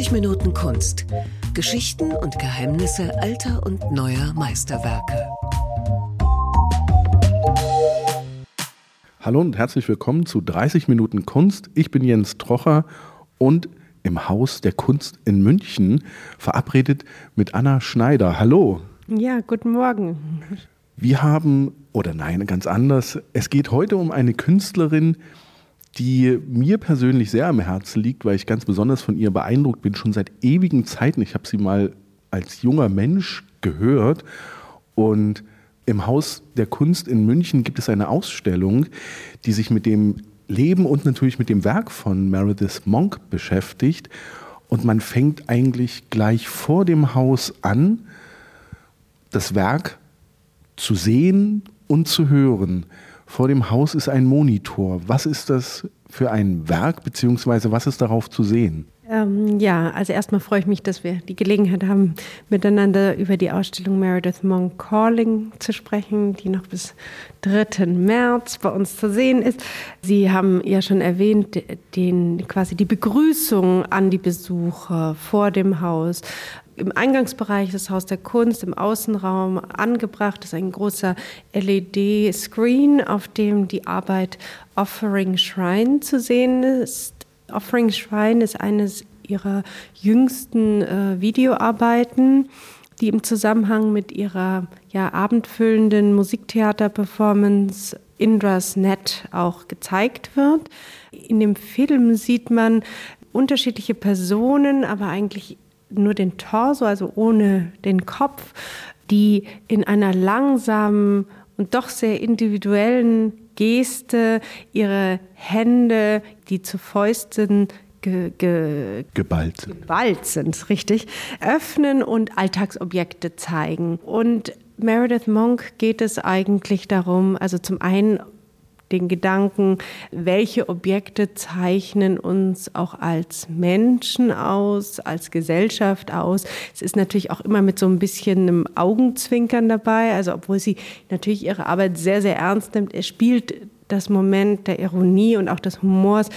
30 Minuten Kunst. Geschichten und Geheimnisse alter und neuer Meisterwerke. Hallo und herzlich willkommen zu 30 Minuten Kunst. Ich bin Jens Trocher und im Haus der Kunst in München verabredet mit Anna Schneider. Hallo. Ja, guten Morgen. Wir haben, oder nein, ganz anders, es geht heute um eine Künstlerin, die mir persönlich sehr am Herzen liegt, weil ich ganz besonders von ihr beeindruckt bin, schon seit ewigen Zeiten. Ich habe sie mal als junger Mensch gehört und im Haus der Kunst in München gibt es eine Ausstellung, die sich mit dem Leben und natürlich mit dem Werk von Meredith Monk beschäftigt. Und man fängt eigentlich gleich vor dem Haus an, das Werk zu sehen und zu hören. Vor dem Haus ist ein Monitor. Was ist das für ein Werk, beziehungsweise was ist darauf zu sehen? Ähm, ja, also erstmal freue ich mich, dass wir die Gelegenheit haben, miteinander über die Ausstellung Meredith Monk Calling zu sprechen, die noch bis 3. März bei uns zu sehen ist. Sie haben ja schon erwähnt, den, quasi die Begrüßung an die Besucher vor dem Haus im Eingangsbereich des Haus der Kunst, im Außenraum angebracht ist ein großer LED-Screen, auf dem die Arbeit Offering Shrine zu sehen ist. Offering Shrine ist eines ihrer jüngsten äh, Videoarbeiten, die im Zusammenhang mit ihrer ja, abendfüllenden Musiktheater-Performance Indra's Net auch gezeigt wird. In dem Film sieht man unterschiedliche Personen, aber eigentlich nur den Torso, also ohne den Kopf, die in einer langsamen und doch sehr individuellen Geste ihre Hände, die zu Fäusten ge, ge, geballt. geballt sind, richtig, öffnen und Alltagsobjekte zeigen. Und Meredith Monk geht es eigentlich darum, also zum einen den Gedanken, welche Objekte zeichnen uns auch als Menschen aus, als Gesellschaft aus. Es ist natürlich auch immer mit so ein bisschen einem Augenzwinkern dabei, also obwohl sie natürlich ihre Arbeit sehr, sehr ernst nimmt. Es spielt das Moment der Ironie und auch des Humors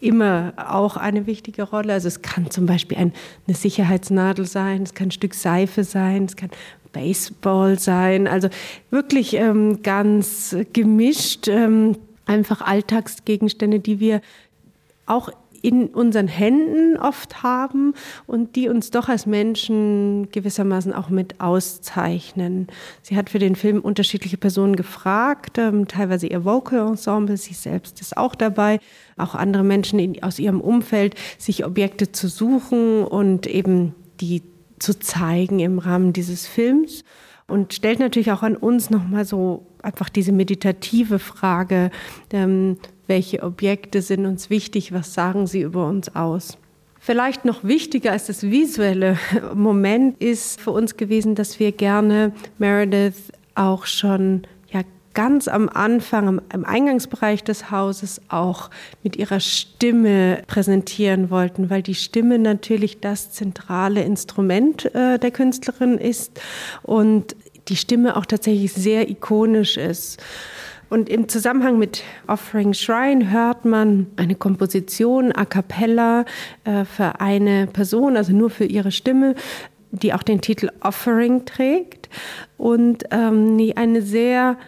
immer auch eine wichtige Rolle. Also es kann zum Beispiel ein, eine Sicherheitsnadel sein, es kann ein Stück Seife sein, es kann Baseball sein. Also wirklich ähm, ganz gemischt, ähm, einfach Alltagsgegenstände, die wir auch in unseren Händen oft haben und die uns doch als Menschen gewissermaßen auch mit auszeichnen. Sie hat für den Film unterschiedliche Personen gefragt, ähm, teilweise ihr Vocal Ensemble, sie selbst ist auch dabei, auch andere Menschen in, aus ihrem Umfeld, sich Objekte zu suchen und eben die zu zeigen im Rahmen dieses Films und stellt natürlich auch an uns nochmal so einfach diese meditative Frage, ähm, welche Objekte sind uns wichtig, was sagen sie über uns aus. Vielleicht noch wichtiger als das visuelle Moment ist für uns gewesen, dass wir gerne Meredith auch schon ganz am Anfang, im Eingangsbereich des Hauses auch mit ihrer Stimme präsentieren wollten, weil die Stimme natürlich das zentrale Instrument äh, der Künstlerin ist und die Stimme auch tatsächlich sehr ikonisch ist. Und im Zusammenhang mit Offering Shrine hört man eine Komposition a cappella äh, für eine Person, also nur für ihre Stimme, die auch den Titel Offering trägt und ähm, eine sehr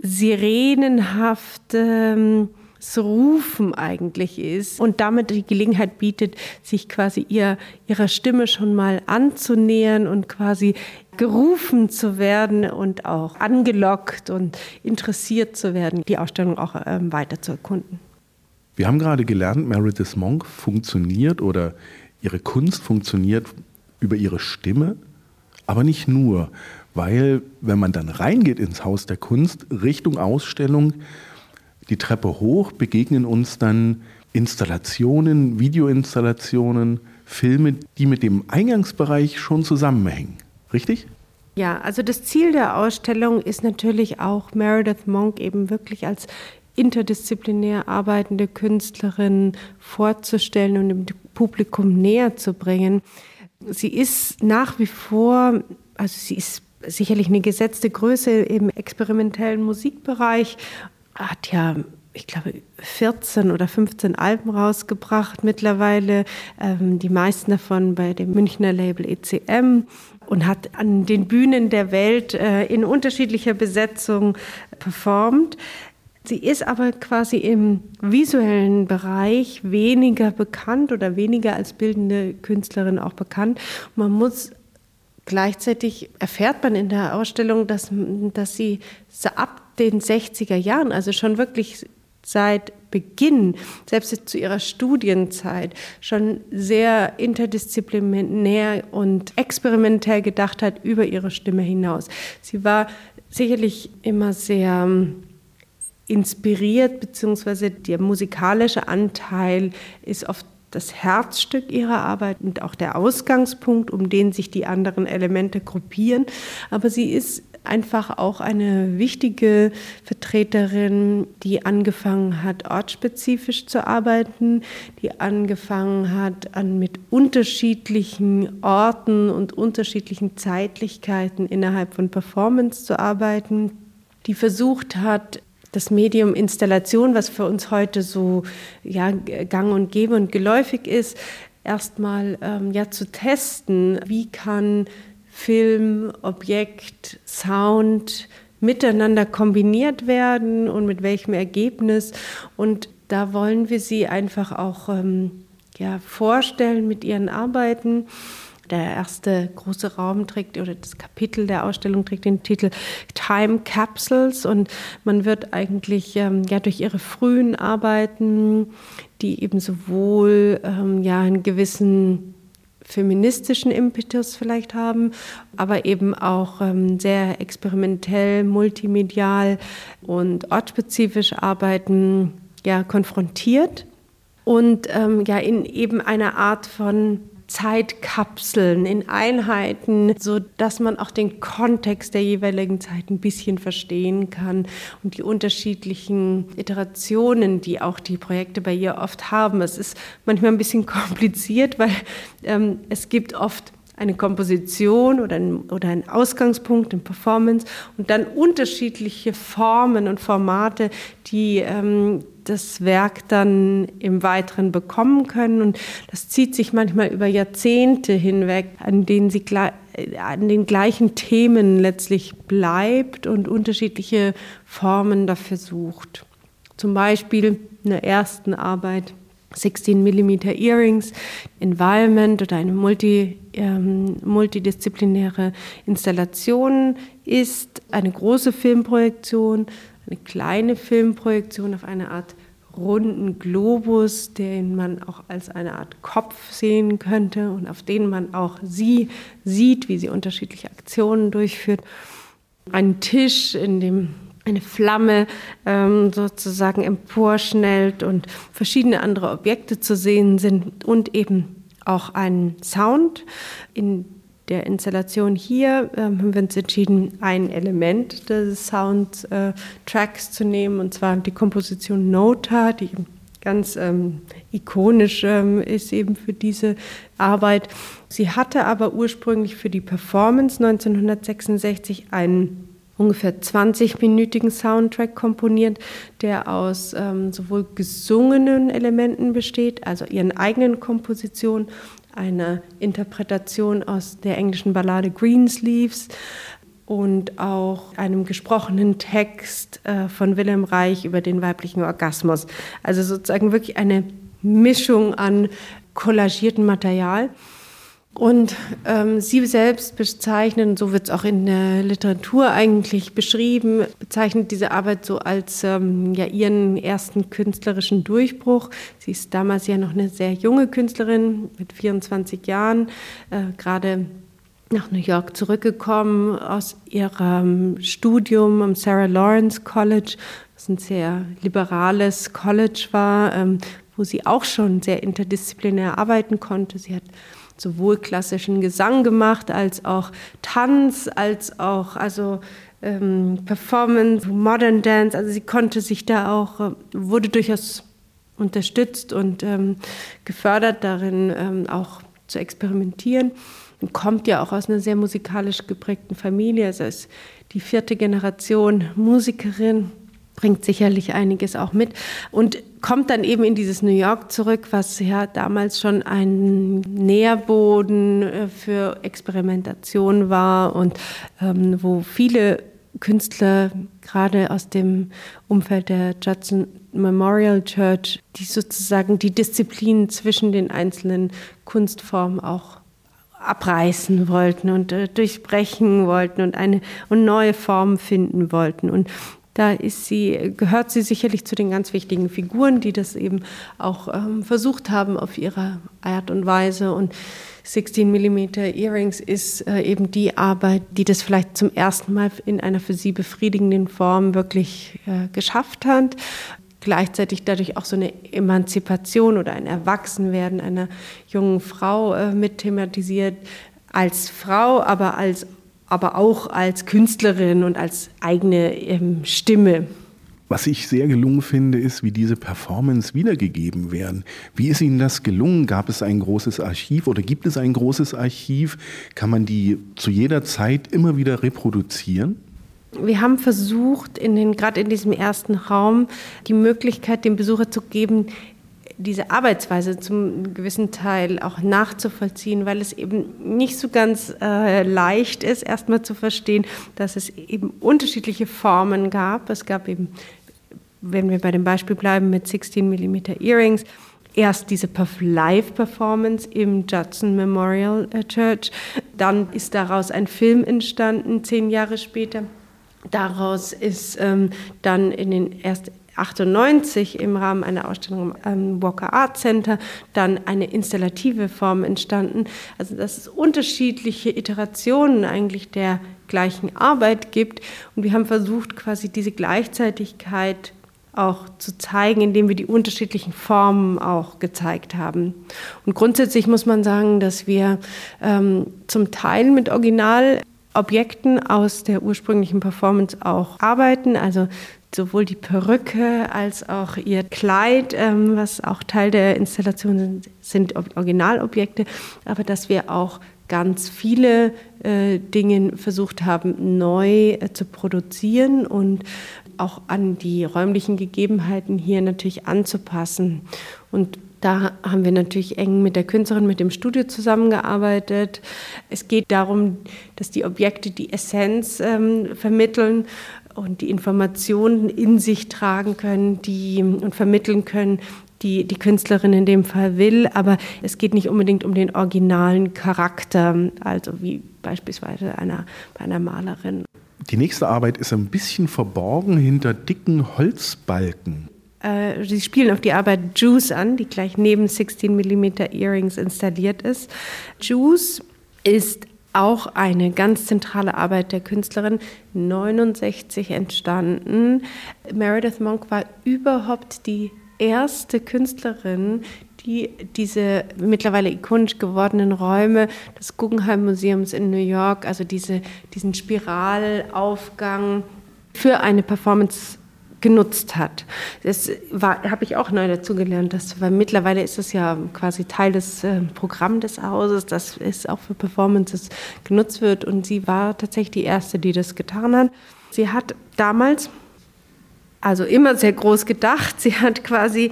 sirenenhafte Rufen eigentlich ist und damit die Gelegenheit bietet, sich quasi ihr, ihrer Stimme schon mal anzunähern und quasi gerufen zu werden und auch angelockt und interessiert zu werden, die Ausstellung auch ähm, weiter zu erkunden. Wir haben gerade gelernt, Meredith Monk funktioniert oder ihre Kunst funktioniert über ihre Stimme, aber nicht nur weil wenn man dann reingeht ins Haus der Kunst, Richtung Ausstellung, die Treppe hoch, begegnen uns dann Installationen, Videoinstallationen, Filme, die mit dem Eingangsbereich schon zusammenhängen. Richtig? Ja, also das Ziel der Ausstellung ist natürlich auch Meredith Monk eben wirklich als interdisziplinär arbeitende Künstlerin vorzustellen und dem Publikum näher zu bringen. Sie ist nach wie vor, also sie ist sicherlich eine gesetzte Größe im experimentellen Musikbereich, hat ja ich glaube, 14 oder 15 Alben rausgebracht mittlerweile, ähm, die meisten davon bei dem Münchner Label ECM und hat an den Bühnen der Welt äh, in unterschiedlicher Besetzung performt. Sie ist aber quasi im visuellen Bereich weniger bekannt oder weniger als bildende Künstlerin auch bekannt. Man muss gleichzeitig erfährt man in der Ausstellung, dass, dass sie ab den 60er Jahren, also schon wirklich seit Beginn, selbst zu ihrer Studienzeit, schon sehr interdisziplinär und experimentell gedacht hat über ihre Stimme hinaus. Sie war sicherlich immer sehr ähm, inspiriert, beziehungsweise der musikalische Anteil ist oft das Herzstück ihrer Arbeit und auch der Ausgangspunkt, um den sich die anderen Elemente gruppieren. Aber sie ist einfach auch eine wichtige Vertreterin, die angefangen hat, ortsspezifisch zu arbeiten, die angefangen hat, an mit unterschiedlichen Orten und unterschiedlichen Zeitlichkeiten innerhalb von Performance zu arbeiten, die versucht hat, das Medium Installation, was für uns heute so ja, gang und gäbe und geläufig ist, erstmal ähm, ja, zu testen, wie kann Film, Objekt, Sound miteinander kombiniert werden und mit welchem Ergebnis. Und da wollen wir sie einfach auch ähm, ja, vorstellen mit ihren Arbeiten. Der erste große Raum trägt oder das Kapitel der Ausstellung trägt den Titel Time Capsules. Und man wird eigentlich ähm, ja durch ihre frühen Arbeiten, die eben sowohl ähm, ja einen gewissen feministischen Impetus vielleicht haben, aber eben auch ähm, sehr experimentell, multimedial und ortsspezifisch arbeiten, ja, konfrontiert. Und ähm, ja in eben einer Art von Zeitkapseln, in Einheiten, so dass man auch den Kontext der jeweiligen Zeit ein bisschen verstehen kann und die unterschiedlichen Iterationen, die auch die Projekte bei ihr oft haben. Es ist manchmal ein bisschen kompliziert, weil ähm, es gibt oft eine Komposition oder ein, oder ein Ausgangspunkt, eine Performance und dann unterschiedliche Formen und Formate, die ähm, das Werk dann im Weiteren bekommen können. Und das zieht sich manchmal über Jahrzehnte hinweg, an denen sie an den gleichen Themen letztlich bleibt und unterschiedliche Formen dafür sucht. Zum Beispiel in der ersten Arbeit 16 mm Earrings, Environment oder eine multi, ähm, multidisziplinäre Installation ist eine große Filmprojektion, eine kleine Filmprojektion auf eine Art runden Globus, den man auch als eine Art Kopf sehen könnte und auf den man auch sie sieht, wie sie unterschiedliche Aktionen durchführt. Ein Tisch, in dem eine Flamme ähm, sozusagen emporschnellt und verschiedene andere Objekte zu sehen sind und eben auch ein Sound. In der Installation hier ähm, haben wir uns entschieden, ein Element des Soundtracks äh, zu nehmen, und zwar die Komposition Nota, die ganz ähm, ikonisch ähm, ist eben für diese Arbeit. Sie hatte aber ursprünglich für die Performance 1966 einen ungefähr 20-minütigen Soundtrack komponiert, der aus ähm, sowohl gesungenen Elementen besteht, also ihren eigenen Kompositionen, einer Interpretation aus der englischen Ballade Greensleeves und auch einem gesprochenen Text äh, von Wilhelm Reich über den weiblichen Orgasmus. Also sozusagen wirklich eine Mischung an kollagiertem Material. Und ähm, sie selbst bezeichnen, so wird es auch in der Literatur eigentlich beschrieben, bezeichnet diese Arbeit so als ähm, ja, ihren ersten künstlerischen Durchbruch. Sie ist damals ja noch eine sehr junge Künstlerin mit 24 Jahren, äh, gerade nach New York zurückgekommen aus ihrem Studium am Sarah Lawrence College, was ein sehr liberales College war, ähm, wo sie auch schon sehr interdisziplinär arbeiten konnte. Sie hat sowohl klassischen Gesang gemacht, als auch Tanz, als auch also ähm, Performance, Modern Dance. Also sie konnte sich da auch, äh, wurde durchaus unterstützt und ähm, gefördert darin, ähm, auch zu experimentieren. Und kommt ja auch aus einer sehr musikalisch geprägten Familie. Also ist die vierte Generation Musikerin bringt sicherlich einiges auch mit und kommt dann eben in dieses New York zurück, was ja damals schon ein Nährboden äh, für Experimentation war und ähm, wo viele Künstler gerade aus dem Umfeld der Judson Memorial Church, die sozusagen die Disziplinen zwischen den einzelnen Kunstformen auch abreißen wollten und äh, durchbrechen wollten und eine und neue Formen finden wollten. Und da ist sie, gehört sie sicherlich zu den ganz wichtigen Figuren, die das eben auch ähm, versucht haben auf ihre Art und Weise. Und 16 mm Earrings ist äh, eben die Arbeit, die das vielleicht zum ersten Mal in einer für sie befriedigenden Form wirklich äh, geschafft hat gleichzeitig dadurch auch so eine Emanzipation oder ein Erwachsenwerden einer jungen Frau äh, mit thematisiert, als Frau, aber, als, aber auch als Künstlerin und als eigene ähm, Stimme. Was ich sehr gelungen finde, ist, wie diese Performance wiedergegeben werden. Wie ist Ihnen das gelungen? Gab es ein großes Archiv oder gibt es ein großes Archiv? Kann man die zu jeder Zeit immer wieder reproduzieren? Wir haben versucht, in den, gerade in diesem ersten Raum, die Möglichkeit dem Besucher zu geben, diese Arbeitsweise zum gewissen Teil auch nachzuvollziehen, weil es eben nicht so ganz äh, leicht ist, erstmal zu verstehen, dass es eben unterschiedliche Formen gab. Es gab eben, wenn wir bei dem Beispiel bleiben, mit 16 mm Earrings, erst diese Live-Performance im Judson Memorial äh, Church. Dann ist daraus ein Film entstanden, zehn Jahre später. Daraus ist ähm, dann in den erst 98 im Rahmen einer Ausstellung am Walker Art Center dann eine installative Form entstanden. Also dass es unterschiedliche Iterationen eigentlich der gleichen Arbeit gibt. Und wir haben versucht, quasi diese Gleichzeitigkeit auch zu zeigen, indem wir die unterschiedlichen Formen auch gezeigt haben. Und grundsätzlich muss man sagen, dass wir ähm, zum Teil mit Original Objekten aus der ursprünglichen Performance auch arbeiten. Also sowohl die Perücke als auch ihr Kleid, ähm, was auch Teil der Installation sind, sind Originalobjekte, aber dass wir auch ganz viele äh, Dinge versucht haben, neu äh, zu produzieren und auch an die räumlichen Gegebenheiten hier natürlich anzupassen. Und da haben wir natürlich eng mit der Künstlerin, mit dem Studio zusammengearbeitet. Es geht darum, dass die Objekte die Essenz ähm, vermitteln und die Informationen in sich tragen können die, und vermitteln können, die die Künstlerin in dem Fall will. Aber es geht nicht unbedingt um den originalen Charakter, also wie beispielsweise einer, bei einer Malerin. Die nächste Arbeit ist ein bisschen verborgen hinter dicken Holzbalken äh, sie spielen auch die Arbeit Juice an, die gleich neben 16 mm Earrings installiert ist. Juice ist auch eine ganz zentrale Arbeit der Künstlerin, 69 entstanden. Meredith Monk war überhaupt die erste Künstlerin, die diese mittlerweile ikonisch gewordenen Räume des Guggenheim Museums in New York, also diese, diesen Spiralaufgang für eine Performance genutzt hat. Das habe ich auch neu dazugelernt, weil mittlerweile ist es ja quasi Teil des äh, Programms des Hauses, dass es auch für Performances genutzt wird und sie war tatsächlich die Erste, die das getan hat. Sie hat damals also immer sehr groß gedacht. Sie hat quasi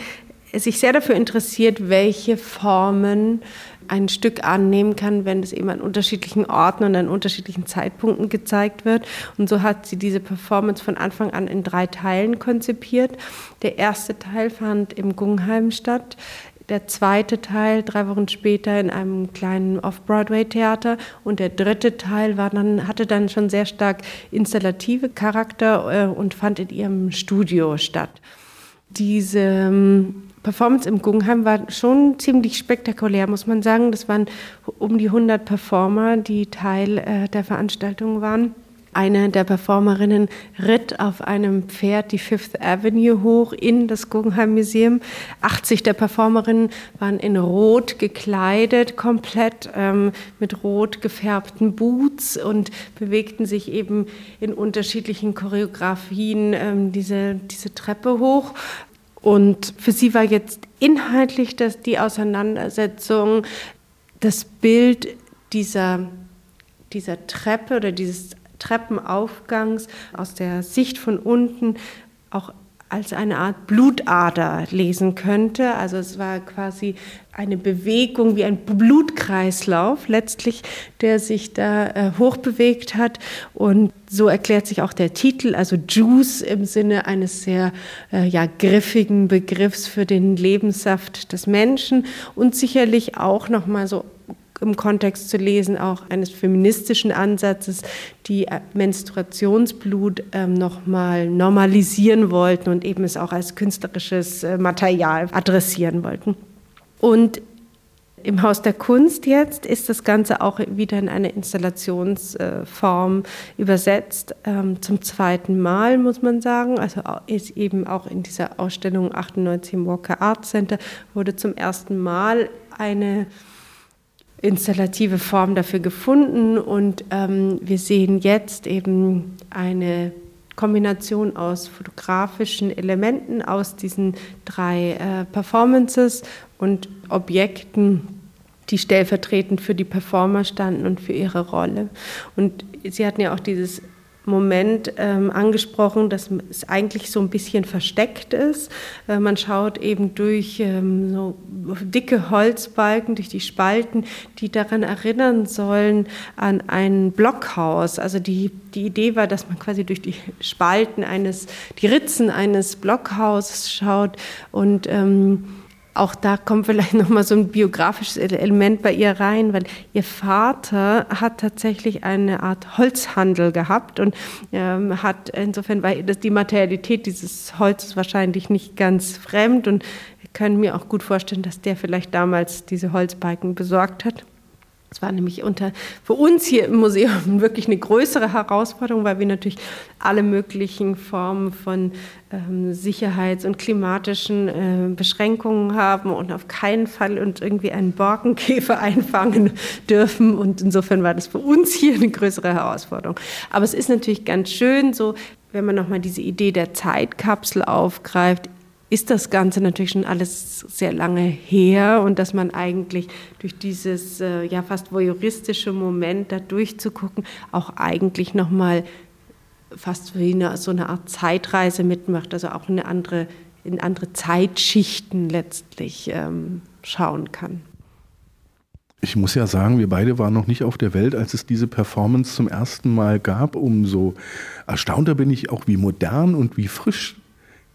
sich sehr dafür interessiert, welche Formen ein Stück annehmen kann, wenn es eben an unterschiedlichen Orten und an unterschiedlichen Zeitpunkten gezeigt wird. Und so hat sie diese Performance von Anfang an in drei Teilen konzipiert. Der erste Teil fand im Guggenheim statt. Der zweite Teil drei Wochen später in einem kleinen Off-Broadway-Theater und der dritte Teil war dann, hatte dann schon sehr stark installative Charakter äh, und fand in ihrem Studio statt. Diese ähm, Performance im Guggenheim war schon ziemlich spektakulär, muss man sagen. Das waren um die 100 Performer, die Teil äh, der Veranstaltung waren. Eine der Performerinnen ritt auf einem Pferd die Fifth Avenue hoch in das Guggenheim Museum. 80 der Performerinnen waren in Rot gekleidet, komplett ähm, mit rot gefärbten Boots und bewegten sich eben in unterschiedlichen Choreografien ähm, diese, diese Treppe hoch. Und für sie war jetzt inhaltlich das, die Auseinandersetzung, das Bild dieser, dieser Treppe oder dieses Treppenaufgangs aus der Sicht von unten auch als eine Art Blutader lesen könnte. Also es war quasi eine Bewegung wie ein Blutkreislauf letztlich, der sich da äh, hochbewegt hat. Und so erklärt sich auch der Titel, also Juice im Sinne eines sehr äh, ja, griffigen Begriffs für den Lebenssaft des Menschen und sicherlich auch nochmal so im Kontext zu lesen, auch eines feministischen Ansatzes, die Menstruationsblut ähm, nochmal normalisieren wollten und eben es auch als künstlerisches äh, Material adressieren wollten. Und im Haus der Kunst jetzt ist das Ganze auch wieder in eine Installationsform übersetzt, ähm, zum zweiten Mal, muss man sagen. Also ist eben auch in dieser Ausstellung 98 im Walker Art Center wurde zum ersten Mal eine installative Form dafür gefunden und ähm, wir sehen jetzt eben eine Kombination aus fotografischen Elementen aus diesen drei äh, Performances und Objekten, die stellvertretend für die Performer standen und für ihre Rolle. Und Sie hatten ja auch dieses Moment ähm, angesprochen, dass es eigentlich so ein bisschen versteckt ist. Äh, man schaut eben durch ähm, so dicke Holzbalken, durch die Spalten, die daran erinnern sollen an ein Blockhaus. Also die, die Idee war, dass man quasi durch die Spalten eines, die Ritzen eines Blockhauses schaut und ähm, auch da kommt vielleicht nochmal so ein biografisches Element bei ihr rein, weil ihr Vater hat tatsächlich eine Art Holzhandel gehabt und ähm, hat insofern war das die Materialität dieses Holzes wahrscheinlich nicht ganz fremd und ich kann mir auch gut vorstellen, dass der vielleicht damals diese Holzbalken besorgt hat. Es war nämlich unter, für uns hier im Museum wirklich eine größere Herausforderung, weil wir natürlich alle möglichen Formen von ähm, Sicherheits- und klimatischen äh, Beschränkungen haben und auf keinen Fall uns irgendwie einen Borkenkäfer einfangen dürfen. Und insofern war das für uns hier eine größere Herausforderung. Aber es ist natürlich ganz schön, so wenn man nochmal diese Idee der Zeitkapsel aufgreift, ist das Ganze natürlich schon alles sehr lange her und dass man eigentlich durch dieses äh, ja fast voyeuristische Moment da durchzugucken auch eigentlich noch mal fast wie eine, so eine Art Zeitreise mitmacht, also auch eine andere in andere Zeitschichten letztlich ähm, schauen kann. Ich muss ja sagen, wir beide waren noch nicht auf der Welt, als es diese Performance zum ersten Mal gab. Umso erstaunter bin ich auch, wie modern und wie frisch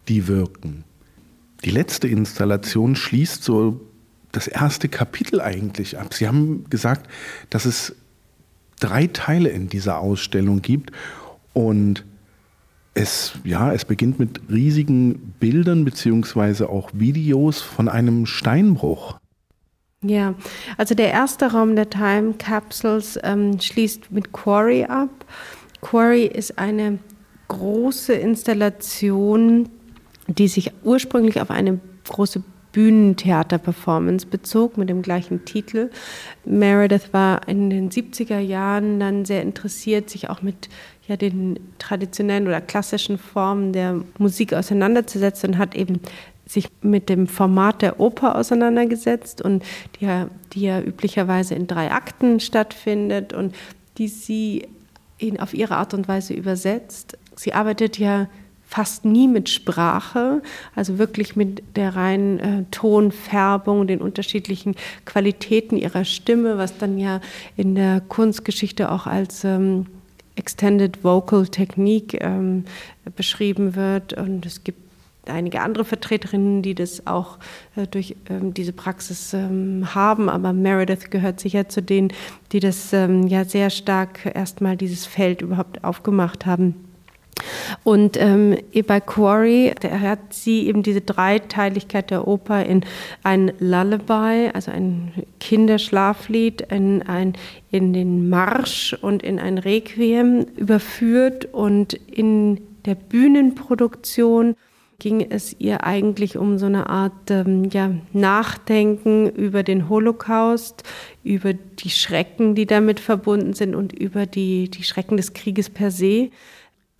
die wirken. Die letzte Installation schließt so das erste Kapitel eigentlich ab. Sie haben gesagt, dass es drei Teile in dieser Ausstellung gibt und es, ja, es beginnt mit riesigen Bildern beziehungsweise auch Videos von einem Steinbruch. Ja, also der erste Raum der Time Capsules ähm, schließt mit Quarry ab. Quarry ist eine große Installation die sich ursprünglich auf eine große Bühnentheater-Performance bezog mit dem gleichen Titel. Meredith war in den 70er Jahren dann sehr interessiert, sich auch mit ja, den traditionellen oder klassischen Formen der Musik auseinanderzusetzen und hat eben sich mit dem Format der Oper auseinandergesetzt und die ja, die ja üblicherweise in drei Akten stattfindet und die sie in, auf ihre Art und Weise übersetzt. Sie arbeitet ja fast nie mit Sprache, also wirklich mit der reinen äh, Tonfärbung, den unterschiedlichen Qualitäten ihrer Stimme, was dann ja in der Kunstgeschichte auch als ähm, Extended Vocal Technique ähm, beschrieben wird. Und es gibt einige andere Vertreterinnen, die das auch äh, durch ähm, diese Praxis ähm, haben, aber Meredith gehört sicher zu denen, die das ähm, ja sehr stark erstmal dieses Feld überhaupt aufgemacht haben. Und ähm, bei Quarry hat sie eben diese Dreiteiligkeit der Oper in ein Lullaby, also ein Kinderschlaflied, in, ein, in den Marsch und in ein Requiem überführt. Und in der Bühnenproduktion ging es ihr eigentlich um so eine Art ähm, ja, Nachdenken über den Holocaust, über die Schrecken, die damit verbunden sind und über die, die Schrecken des Krieges per se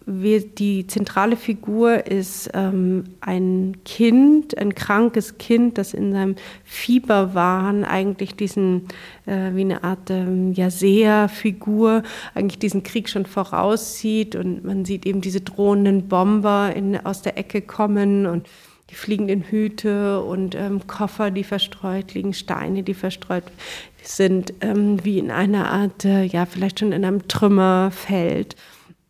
wir, die zentrale Figur ist ähm, ein Kind, ein krankes Kind, das in seinem Fieberwahn eigentlich diesen, äh, wie eine Art ähm, ja, Seherfigur, eigentlich diesen Krieg schon voraussieht und man sieht eben diese drohenden Bomber in, aus der Ecke kommen und die fliegenden Hüte und ähm, Koffer, die verstreut liegen, Steine, die verstreut sind, ähm, wie in einer Art, äh, ja, vielleicht schon in einem Trümmerfeld.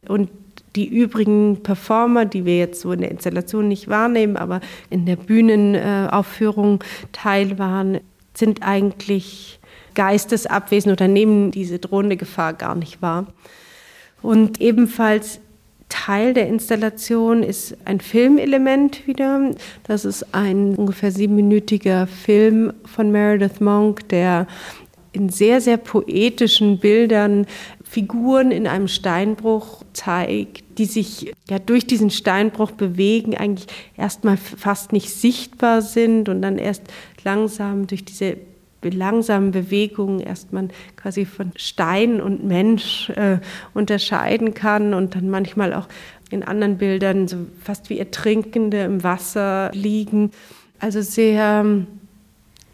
Und die übrigen Performer, die wir jetzt so in der Installation nicht wahrnehmen, aber in der Bühnenaufführung teil waren, sind eigentlich geistesabwesend oder nehmen diese drohende Gefahr gar nicht wahr. Und ebenfalls Teil der Installation ist ein Filmelement wieder. Das ist ein ungefähr siebenminütiger Film von Meredith Monk, der in sehr, sehr poetischen Bildern Figuren in einem Steinbruch zeigt, die sich ja durch diesen Steinbruch bewegen, eigentlich erstmal fast nicht sichtbar sind und dann erst langsam durch diese langsamen Bewegungen erstmal quasi von Stein und Mensch äh, unterscheiden kann und dann manchmal auch in anderen Bildern so fast wie Ertrinkende im Wasser liegen. Also sehr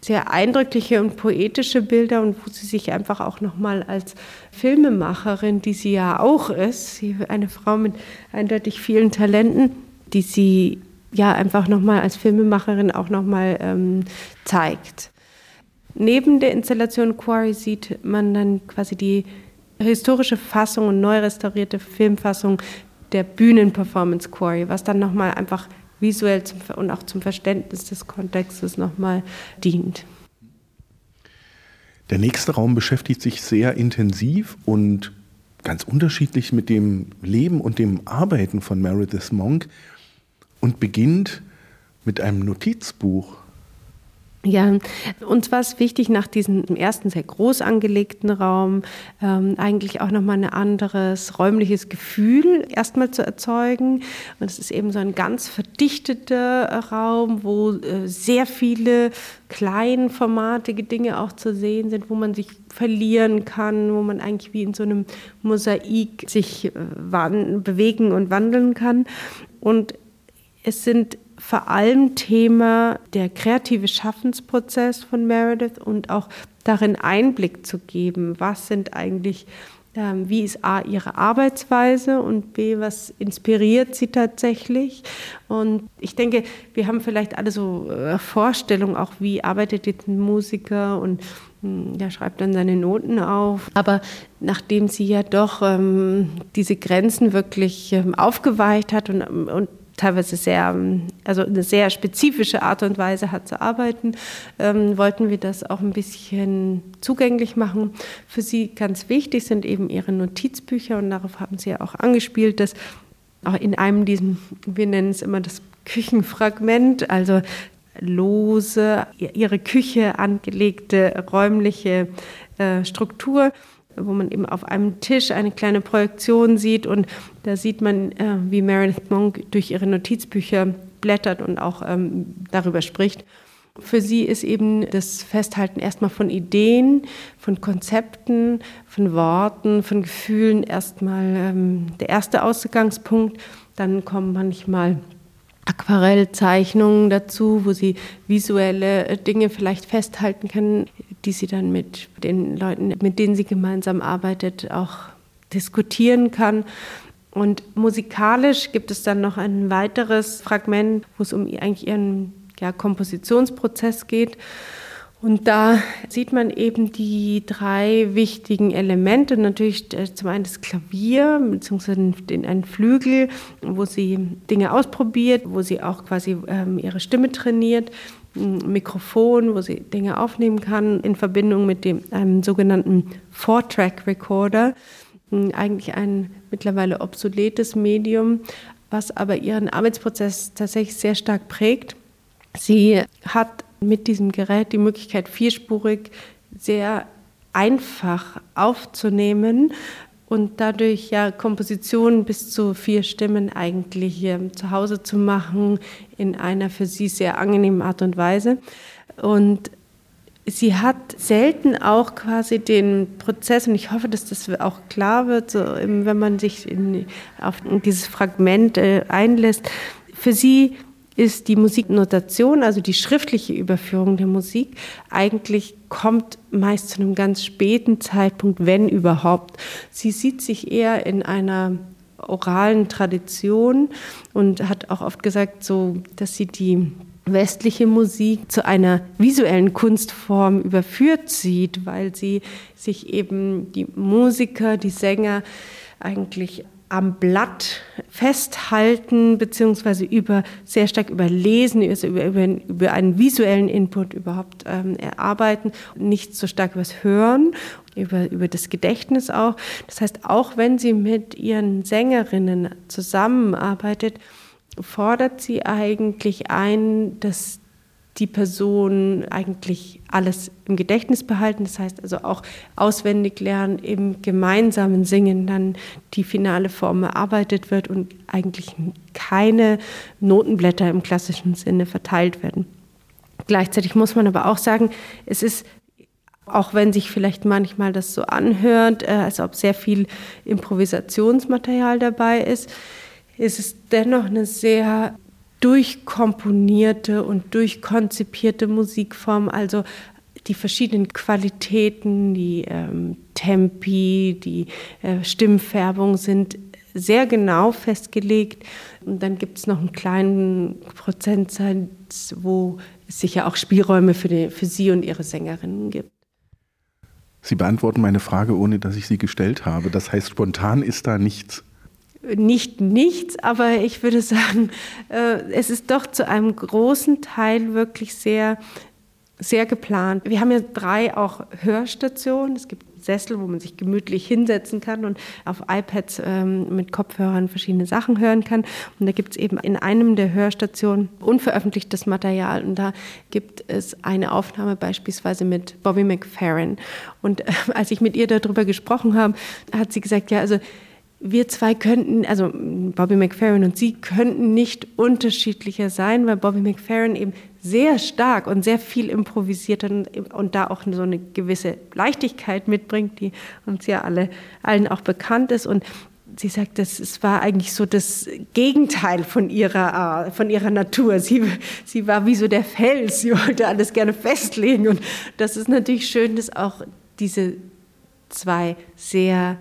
sehr eindrückliche und poetische Bilder und wo sie sich einfach auch nochmal als Filmemacherin, die sie ja auch ist, eine Frau mit eindeutig vielen Talenten, die sie ja einfach nochmal als Filmemacherin auch nochmal ähm, zeigt. Neben der Installation Quarry sieht man dann quasi die historische Fassung und neu restaurierte Filmfassung der Bühnenperformance Quarry, was dann nochmal einfach visuell zum, und auch zum Verständnis des Kontextes nochmal dient. Der nächste Raum beschäftigt sich sehr intensiv und ganz unterschiedlich mit dem Leben und dem Arbeiten von Meredith Monk und beginnt mit einem Notizbuch. Ja, uns war es wichtig, nach diesem ersten sehr groß angelegten Raum ähm, eigentlich auch nochmal ein anderes räumliches Gefühl erstmal zu erzeugen. Und es ist eben so ein ganz verdichteter Raum, wo äh, sehr viele kleinformatige Dinge auch zu sehen sind, wo man sich verlieren kann, wo man eigentlich wie in so einem Mosaik sich äh, bewegen und wandeln kann. Und es sind vor allem Thema der kreative Schaffensprozess von Meredith und auch darin Einblick zu geben, was sind eigentlich, ähm, wie ist A ihre Arbeitsweise und B, was inspiriert sie tatsächlich. Und ich denke, wir haben vielleicht alle so äh, Vorstellungen, auch wie arbeitet jetzt ein Musiker und hm, der schreibt dann seine Noten auf. Aber nachdem sie ja doch ähm, diese Grenzen wirklich ähm, aufgeweicht hat und, und teilweise sehr, also eine sehr spezifische Art und Weise hat zu arbeiten, ähm, wollten wir das auch ein bisschen zugänglich machen. Für sie ganz wichtig sind eben ihre Notizbücher und darauf haben sie ja auch angespielt, dass auch in einem diesem, wir nennen es immer das Küchenfragment, also lose, ihre Küche angelegte räumliche äh, Struktur wo man eben auf einem Tisch eine kleine Projektion sieht und da sieht man, äh, wie Meredith Monk durch ihre Notizbücher blättert und auch ähm, darüber spricht. Für sie ist eben das Festhalten erstmal von Ideen, von Konzepten, von Worten, von Gefühlen erstmal ähm, der erste Ausgangspunkt. Dann kommen manchmal Aquarellzeichnungen dazu, wo sie visuelle äh, Dinge vielleicht festhalten können, die sie dann mit den Leuten, mit denen sie gemeinsam arbeitet, auch diskutieren kann. Und musikalisch gibt es dann noch ein weiteres Fragment, wo es um eigentlich ihren ja, Kompositionsprozess geht. Und da sieht man eben die drei wichtigen Elemente. Natürlich äh, zum einen das Klavier, beziehungsweise den, einen Flügel, wo sie Dinge ausprobiert, wo sie auch quasi ähm, ihre Stimme trainiert. Mikrofon, wo sie Dinge aufnehmen kann, in Verbindung mit dem einem sogenannten Four-Track-Recorder. Eigentlich ein mittlerweile obsoletes Medium, was aber ihren Arbeitsprozess tatsächlich sehr stark prägt. Sie hat mit diesem Gerät die Möglichkeit, vierspurig sehr einfach aufzunehmen und dadurch ja Kompositionen bis zu vier Stimmen eigentlich äh, zu Hause zu machen in einer für sie sehr angenehmen Art und Weise. Und sie hat selten auch quasi den Prozess, und ich hoffe, dass das auch klar wird, so, wenn man sich in, auf dieses Fragment äh, einlässt. Für sie ist die Musiknotation, also die schriftliche Überführung der Musik, eigentlich kommt meist zu einem ganz späten Zeitpunkt, wenn überhaupt. Sie sieht sich eher in einer oralen Tradition und hat auch oft gesagt, so, dass sie die westliche Musik zu einer visuellen Kunstform überführt sieht, weil sie sich eben die Musiker, die Sänger eigentlich am Blatt festhalten, beziehungsweise über, sehr stark überlesen, also über, über, über einen visuellen Input überhaupt ähm, erarbeiten, nicht so stark übers Hören, über, über das Gedächtnis auch. Das heißt, auch wenn sie mit ihren Sängerinnen zusammenarbeitet, fordert sie eigentlich ein, dass die Person eigentlich alles im Gedächtnis behalten, das heißt also auch auswendig lernen, im gemeinsamen Singen dann die finale Form erarbeitet wird und eigentlich keine Notenblätter im klassischen Sinne verteilt werden. Gleichzeitig muss man aber auch sagen, es ist auch wenn sich vielleicht manchmal das so anhört, äh, als ob sehr viel Improvisationsmaterial dabei ist, ist es dennoch eine sehr durchkomponierte und durchkonzipierte Musikform, also die verschiedenen Qualitäten, die ähm, Tempi, die äh, Stimmfärbung sind sehr genau festgelegt. Und dann gibt es noch einen kleinen Prozentsatz, wo es sicher auch Spielräume für, die, für Sie und Ihre Sängerinnen gibt. Sie beantworten meine Frage, ohne dass ich sie gestellt habe. Das heißt, spontan ist da nichts nicht nichts, aber ich würde sagen, äh, es ist doch zu einem großen Teil wirklich sehr, sehr geplant. Wir haben ja drei auch Hörstationen. Es gibt Sessel, wo man sich gemütlich hinsetzen kann und auf iPads ähm, mit Kopfhörern verschiedene Sachen hören kann. Und da gibt es eben in einem der Hörstationen unveröffentlichtes Material. Und da gibt es eine Aufnahme beispielsweise mit Bobby McFerrin. Und äh, als ich mit ihr darüber gesprochen habe, hat sie gesagt, ja, also wir zwei könnten, also Bobby McFerrin und sie könnten nicht unterschiedlicher sein, weil Bobby McFerrin eben sehr stark und sehr viel improvisiert und, und da auch so eine gewisse Leichtigkeit mitbringt, die uns ja alle allen auch bekannt ist. Und sie sagt, das es war eigentlich so das Gegenteil von ihrer, von ihrer Natur. Sie, sie war wie so der Fels, sie wollte alles gerne festlegen. Und das ist natürlich schön, dass auch diese zwei sehr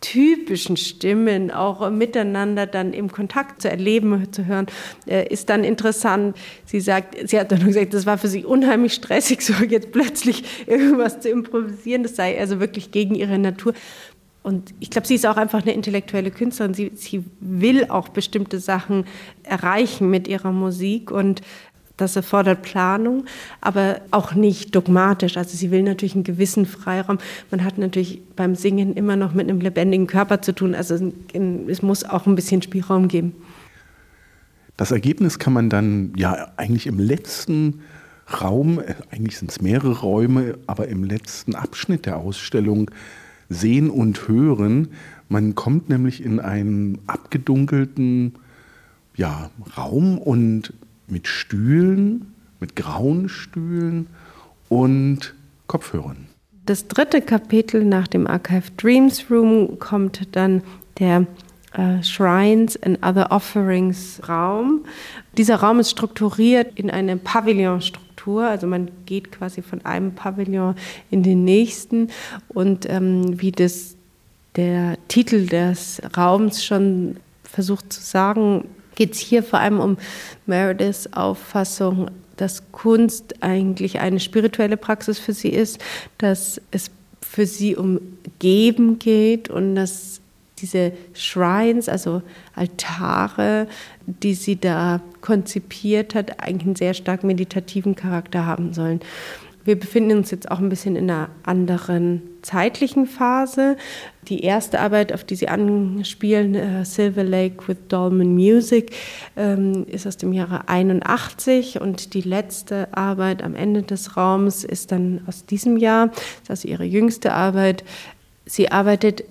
typischen Stimmen auch miteinander dann im Kontakt zu erleben, zu hören, äh, ist dann interessant. Sie sagt, sie hat dann gesagt, das war für sie unheimlich stressig, so jetzt plötzlich irgendwas zu improvisieren. Das sei also wirklich gegen ihre Natur. Und ich glaube, sie ist auch einfach eine intellektuelle Künstlerin. Sie, sie will auch bestimmte Sachen erreichen mit ihrer Musik und das erfordert Planung, aber auch nicht dogmatisch. Also sie will natürlich einen gewissen Freiraum. Man hat natürlich beim Singen immer noch mit einem lebendigen Körper zu tun. Also es muss auch ein bisschen Spielraum geben. Das Ergebnis kann man dann ja eigentlich im letzten Raum, äh, eigentlich sind es mehrere Räume, aber im letzten Abschnitt der Ausstellung sehen und hören. Man kommt nämlich in einen abgedunkelten ja, Raum und mit Stühlen, mit grauen Stühlen und Kopfhörern. Das dritte Kapitel nach dem Archive Dreams Room kommt dann der äh, Shrines and Other Offerings Raum. Dieser Raum ist strukturiert in eine Pavillonstruktur, also man geht quasi von einem Pavillon in den nächsten und ähm, wie das der Titel des Raums schon versucht zu sagen, geht es hier vor allem um Merediths Auffassung, dass Kunst eigentlich eine spirituelle Praxis für sie ist, dass es für sie um Geben geht und dass diese Shrines, also Altare, die sie da konzipiert hat, eigentlich einen sehr stark meditativen Charakter haben sollen. Wir befinden uns jetzt auch ein bisschen in einer anderen zeitlichen Phase. Die erste Arbeit, auf die Sie anspielen, äh, Silver Lake with Dolman Music, ähm, ist aus dem Jahre 81 und die letzte Arbeit am Ende des Raums ist dann aus diesem Jahr, das ist also Ihre jüngste Arbeit. Sie arbeitet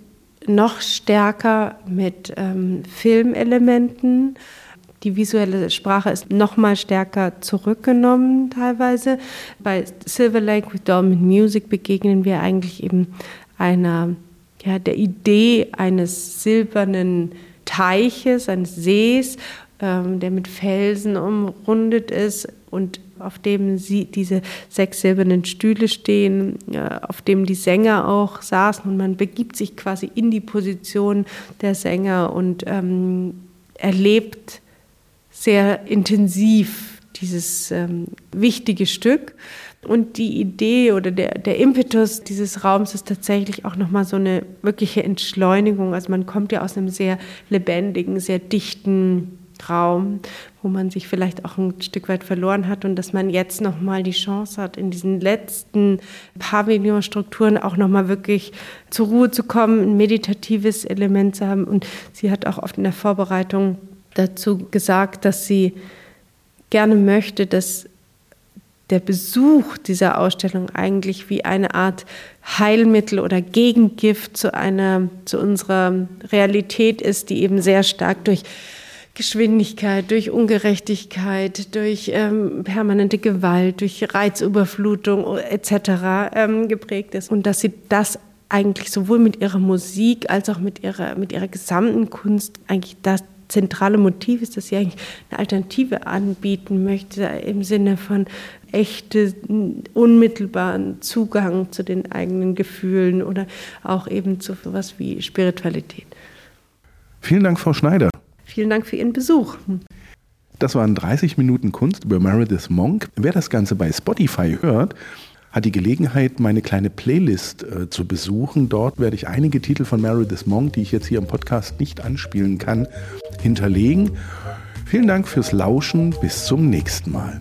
noch stärker mit ähm, Filmelementen Die visuelle Sprache ist noch mal stärker zurückgenommen teilweise. Bei Silver Lake with Dolmen Music begegnen wir eigentlich eben einer, ja, der Idee eines silbernen Teiches, eines Sees, ähm, der mit Felsen umrundet ist und auf dem sie, diese sechs silbernen Stühle stehen, auf dem die Sänger auch saßen und man begibt sich quasi in die Position der Sänger und ähm, erlebt sehr intensiv dieses ähm, wichtige Stück. Und die Idee oder der, der Impetus dieses Raums ist tatsächlich auch nochmal so eine wirkliche Entschleunigung. Also man kommt ja aus einem sehr lebendigen, sehr dichten Raum, wo man sich vielleicht auch ein Stück weit verloren hat und dass man jetzt noch mal die Chance hat, in diesen letzten Pavillonstrukturen auch noch mal wirklich zur Ruhe zu kommen, ein meditatives Element zu haben. Und sie hat auch oft in der Vorbereitung dazu gesagt, dass sie gerne möchte, dass der Besuch dieser Ausstellung eigentlich wie eine Art Heilmittel oder Gegengift zu einer zu unserer Realität ist, die eben sehr stark durch Geschwindigkeit, durch Ungerechtigkeit, durch ähm, permanente Gewalt, durch Reizüberflutung etc. Ähm, geprägt ist. Und dass sie das eigentlich sowohl mit ihrer Musik als auch mit ihrer, mit ihrer gesamten Kunst eigentlich das zentrale Motiv ist, dass sie eigentlich eine Alternative anbieten möchte im Sinne von echten, unmittelbaren Zugang zu den eigenen Gefühlen oder auch eben zu etwas wie Spiritualität. Vielen Dank, Frau Schneider. Vielen Dank für Ihren Besuch. Das waren 30 Minuten Kunst über Meredith Monk. Wer das Ganze bei Spotify hört, hat die Gelegenheit, meine kleine Playlist äh, zu besuchen. Dort werde ich einige Titel von Meredith Monk, die ich jetzt hier im Podcast nicht anspielen kann, hinterlegen. Vielen Dank fürs Lauschen. Bis zum nächsten Mal.